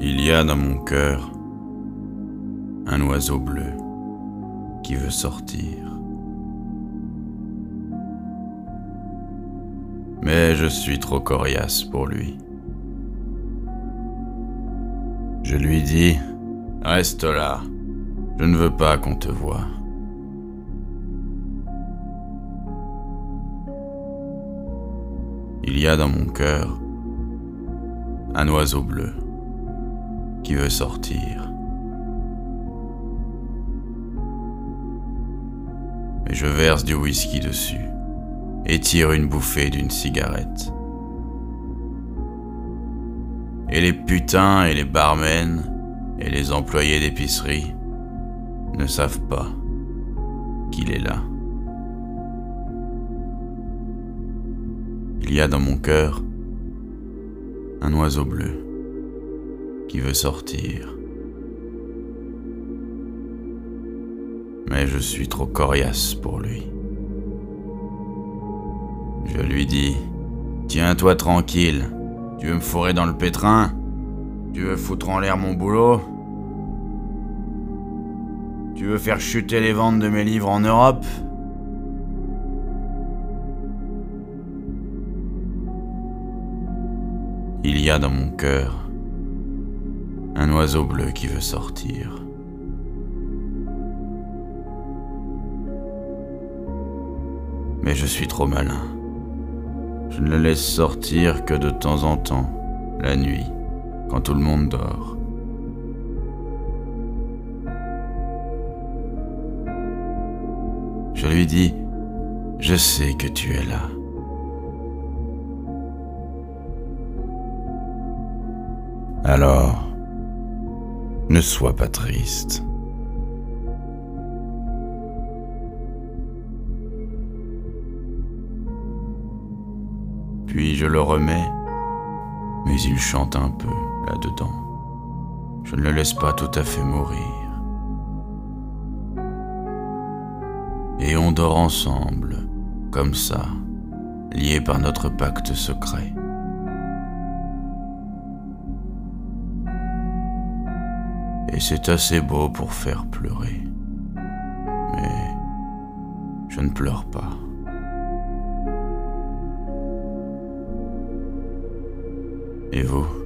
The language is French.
Il y a dans mon cœur un oiseau bleu qui veut sortir. Mais je suis trop coriace pour lui. Je lui dis, reste là, je ne veux pas qu'on te voie. Il y a dans mon cœur un oiseau bleu qui veut sortir. Mais je verse du whisky dessus et tire une bouffée d'une cigarette. Et les putains et les barmen et les employés d'épicerie ne savent pas qu'il est là. Il y a dans mon cœur un oiseau bleu qui veut sortir. Mais je suis trop coriace pour lui. Je lui dis Tiens-toi tranquille. Tu veux me fourrer dans le pétrin? Tu veux foutre en l'air mon boulot? Tu veux faire chuter les ventes de mes livres en Europe? Il y a dans mon cœur un oiseau bleu qui veut sortir. Mais je suis trop malin. Je ne le laisse sortir que de temps en temps, la nuit, quand tout le monde dort. Je lui dis, je sais que tu es là. Alors, ne sois pas triste. Puis je le remets, mais il chante un peu là-dedans. Je ne le laisse pas tout à fait mourir. Et on dort ensemble, comme ça, liés par notre pacte secret. Et c'est assez beau pour faire pleurer. Mais je ne pleure pas. Et vous?